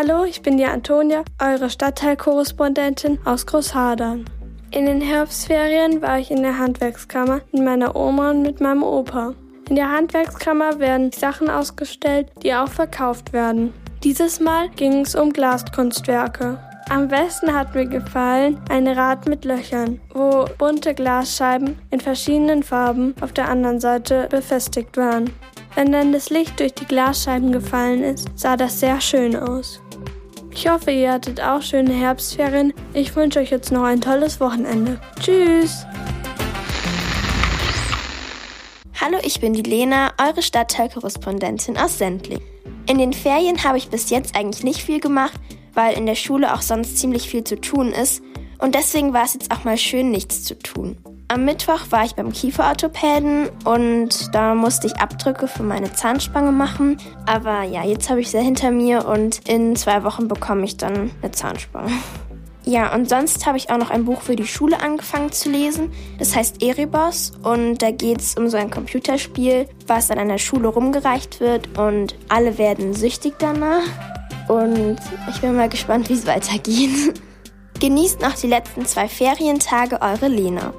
Hallo, ich bin die Antonia, eure Stadtteilkorrespondentin aus Großhadern. In den Herbstferien war ich in der Handwerkskammer mit meiner Oma und mit meinem Opa. In der Handwerkskammer werden Sachen ausgestellt, die auch verkauft werden. Dieses Mal ging es um Glaskunstwerke. Am besten hat mir gefallen ein Rad mit Löchern, wo bunte Glasscheiben in verschiedenen Farben auf der anderen Seite befestigt waren. Wenn dann das Licht durch die Glasscheiben gefallen ist, sah das sehr schön aus. Ich hoffe, ihr hattet auch schöne Herbstferien. Ich wünsche euch jetzt noch ein tolles Wochenende. Tschüss! Hallo, ich bin die Lena, eure Stadtteilkorrespondentin aus Sendling. In den Ferien habe ich bis jetzt eigentlich nicht viel gemacht, weil in der Schule auch sonst ziemlich viel zu tun ist und deswegen war es jetzt auch mal schön, nichts zu tun. Am Mittwoch war ich beim Kieferorthopäden und da musste ich Abdrücke für meine Zahnspange machen. Aber ja, jetzt habe ich sie hinter mir und in zwei Wochen bekomme ich dann eine Zahnspange. Ja, und sonst habe ich auch noch ein Buch für die Schule angefangen zu lesen. Das heißt Erebos und da geht es um so ein Computerspiel, was an einer Schule rumgereicht wird und alle werden süchtig danach. Und ich bin mal gespannt, wie es weitergeht. Genießt noch die letzten zwei Ferientage, eure Lena.